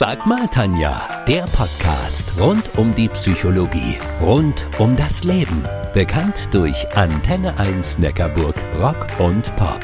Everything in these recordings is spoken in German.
Sag mal, Tanja, der Podcast rund um die Psychologie, rund um das Leben. Bekannt durch Antenne 1 Neckarburg Rock und Pop.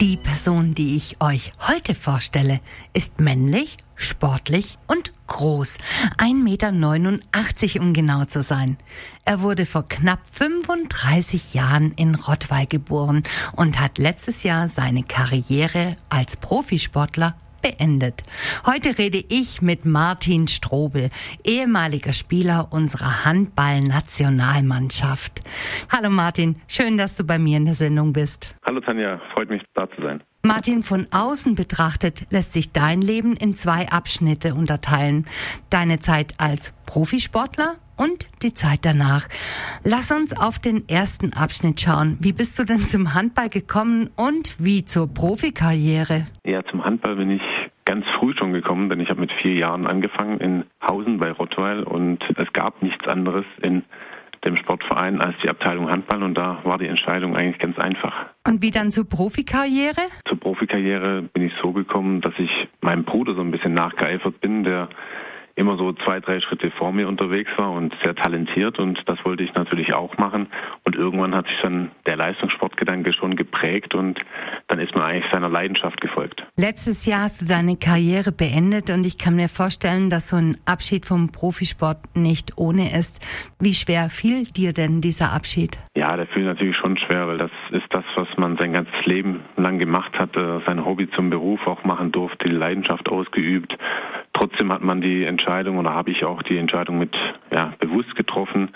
Die Person, die ich euch heute vorstelle, ist männlich, sportlich und groß. 1,89 Meter, um genau zu sein. Er wurde vor knapp 35 Jahren in Rottweil geboren und hat letztes Jahr seine Karriere als Profisportler beendet. Heute rede ich mit Martin Strobel, ehemaliger Spieler unserer Handball-Nationalmannschaft. Hallo Martin, schön, dass du bei mir in der Sendung bist. Hallo Tanja, freut mich da zu sein. Martin, von außen betrachtet lässt sich dein Leben in zwei Abschnitte unterteilen. Deine Zeit als Profisportler und die Zeit danach. Lass uns auf den ersten Abschnitt schauen. Wie bist du denn zum Handball gekommen und wie zur Profikarriere? Ja, zum Handball bin ich ganz früh schon gekommen, denn ich habe mit vier Jahren angefangen in Hausen bei Rottweil und es gab nichts anderes in dem Sportverein als die Abteilung Handball und da war die Entscheidung eigentlich ganz einfach. Und wie dann zur Profikarriere? Zur Profikarriere bin ich so gekommen, dass ich meinem Bruder so ein bisschen nachgeeifert bin, der immer so zwei, drei Schritte vor mir unterwegs war und sehr talentiert und das wollte ich natürlich auch machen. Und irgendwann hat sich dann der Leistungssportgedanke schon geprägt und dann ist man eigentlich seiner Leidenschaft gefolgt. Letztes Jahr hast du deine Karriere beendet und ich kann mir vorstellen, dass so ein Abschied vom Profisport nicht ohne ist. Wie schwer fiel dir denn dieser Abschied? Ja, der fiel natürlich schon schwer, weil das ist das, was man sein ganzes Leben lang gemacht hat, äh, sein Hobby zum Beruf auch machen durfte, die Leidenschaft ausgeübt. Trotzdem hat man die Entscheidung oder habe ich auch die Entscheidung mit ja, bewusst getroffen,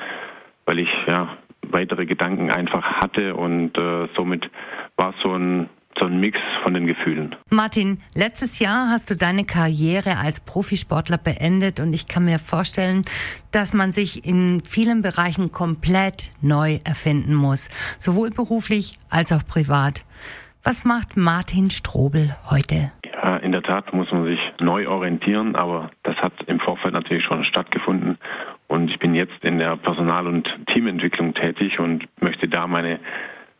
weil ich ja weitere Gedanken einfach hatte und äh, somit war es so ein so ein Mix von den Gefühlen. Martin, letztes Jahr hast du deine Karriere als Profisportler beendet und ich kann mir vorstellen, dass man sich in vielen Bereichen komplett neu erfinden muss, sowohl beruflich als auch privat. Was macht Martin Strobel heute? In der Tat muss man sich neu orientieren, aber das hat im Vorfeld natürlich schon stattgefunden. Und ich bin jetzt in der Personal- und Teamentwicklung tätig und möchte da meine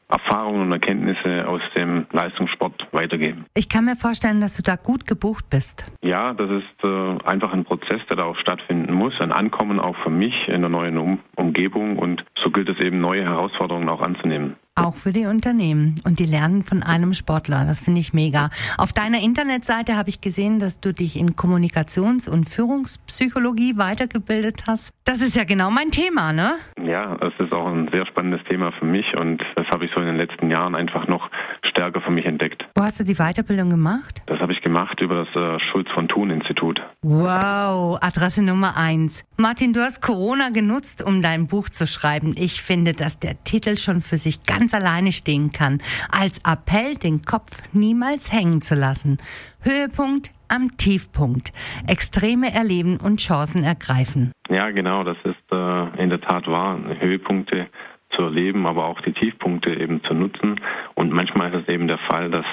Erfahrungen und Erkenntnisse aus dem Leistungssport weitergeben. Ich kann mir vorstellen, dass du da gut gebucht bist. Ja, das ist äh, einfach ein Prozess, der da auch stattfinden muss. Ein Ankommen auch für mich in der neuen um Umgebung und so gilt es eben, neue Herausforderungen auch anzunehmen. Auch für die Unternehmen. Und die lernen von einem Sportler. Das finde ich mega. Auf deiner Internetseite habe ich gesehen, dass du dich in Kommunikations- und Führungspsychologie weitergebildet hast. Das ist ja genau mein Thema, ne? Ja, das ist auch ein sehr spannendes Thema für mich und das habe ich so in den letzten Jahren einfach noch stärker für mich entdeckt. Wo hast du die Weiterbildung gemacht? Das habe ich gemacht über das äh, Schulz von Thun Institut. Wow, Adresse Nummer eins. Martin, du hast Corona genutzt, um dein Buch zu schreiben. Ich finde, dass der Titel schon für sich ganz alleine stehen kann. Als Appell, den Kopf niemals hängen zu lassen. Höhepunkt am Tiefpunkt. Extreme erleben und Chancen ergreifen. Ja, genau, das ist äh, in der Tat wahr. Höhepunkte zu erleben, aber auch die Tiefpunkte eben zu nutzen. Und manchmal ist es eben der Fall, dass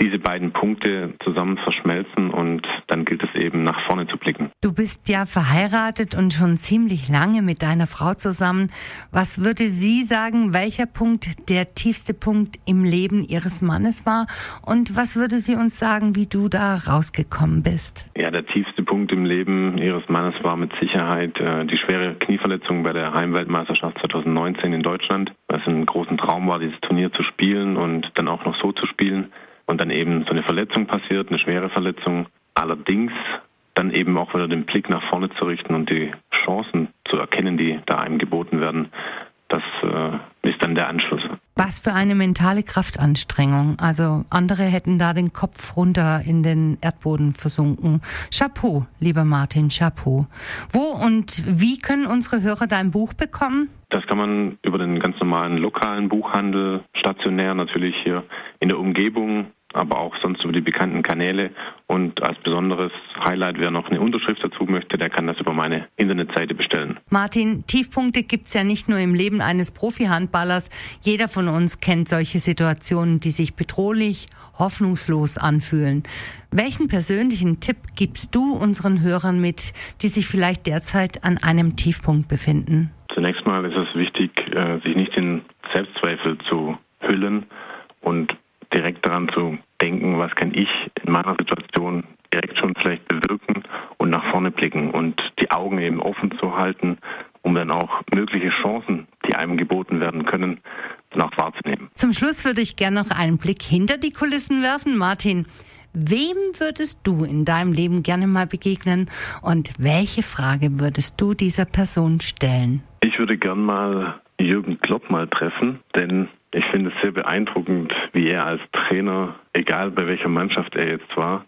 diese beiden Punkte zusammen verschmelzen und dann gilt es eben nach vorne zu blicken. Du bist ja verheiratet und schon ziemlich lange mit deiner Frau zusammen. Was würde sie sagen, welcher Punkt der tiefste Punkt im Leben ihres Mannes war und was würde sie uns sagen, wie du da rausgekommen bist? Ja, der tiefste Punkt im Leben ihres Mannes war mit Sicherheit äh, die schwere Knieverletzung bei der Heimweltmeisterschaft 2019 in Deutschland, weil es ein großen Traum war, dieses Turnier zu spielen und dann auch noch so zu spielen und dann eben so eine Verletzung passiert, eine schwere Verletzung. Allerdings dann eben auch wieder den Blick nach vorne zu richten und die Chancen zu erkennen, die da einem geboten werden, das äh, ist dann der Anschluss. Was für eine mentale Kraftanstrengung. Also andere hätten da den Kopf runter in den Erdboden versunken. Chapeau, lieber Martin, Chapeau. Wo und wie können unsere Hörer dein Buch bekommen? Das kann man über den ganz normalen lokalen Buchhandel, stationär natürlich hier in der Umgebung aber auch sonst über die bekannten Kanäle. Und als besonderes Highlight, wer noch eine Unterschrift dazu möchte, der kann das über meine Internetseite bestellen. Martin, Tiefpunkte gibt's ja nicht nur im Leben eines Profi-Handballers. Jeder von uns kennt solche Situationen, die sich bedrohlich, hoffnungslos anfühlen. Welchen persönlichen Tipp gibst du unseren Hörern mit, die sich vielleicht derzeit an einem Tiefpunkt befinden? Zunächst mal ist es wichtig, äh, sich nicht in Selbstzweifel zu hüllen und direkt daran zu denken, was kann ich in meiner Situation direkt schon vielleicht bewirken und nach vorne blicken und die Augen eben offen zu halten, um dann auch mögliche Chancen, die einem geboten werden können, auch wahrzunehmen. Zum Schluss würde ich gerne noch einen Blick hinter die Kulissen werfen. Martin, wem würdest du in deinem Leben gerne mal begegnen und welche Frage würdest du dieser Person stellen? Ich würde gern mal Jürgen Klopp mal treffen, denn ich finde es sehr beeindruckend, wie er als Trainer, egal bei welcher Mannschaft er jetzt war,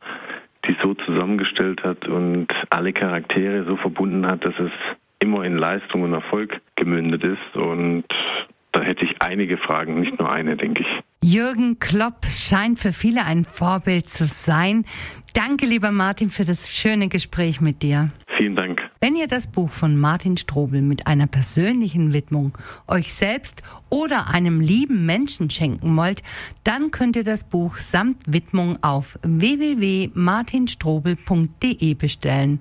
die so zusammengestellt hat und alle Charaktere so verbunden hat, dass es immer in Leistung und Erfolg gemündet ist. Und da hätte ich einige Fragen, nicht nur eine, denke ich. Jürgen Klopp scheint für viele ein Vorbild zu sein. Danke, lieber Martin, für das schöne Gespräch mit dir. Vielen Dank. Wenn ihr das Buch von Martin Strobel mit einer persönlichen Widmung euch selbst oder einem lieben Menschen schenken wollt, dann könnt ihr das Buch samt Widmung auf www.martinstrobel.de bestellen.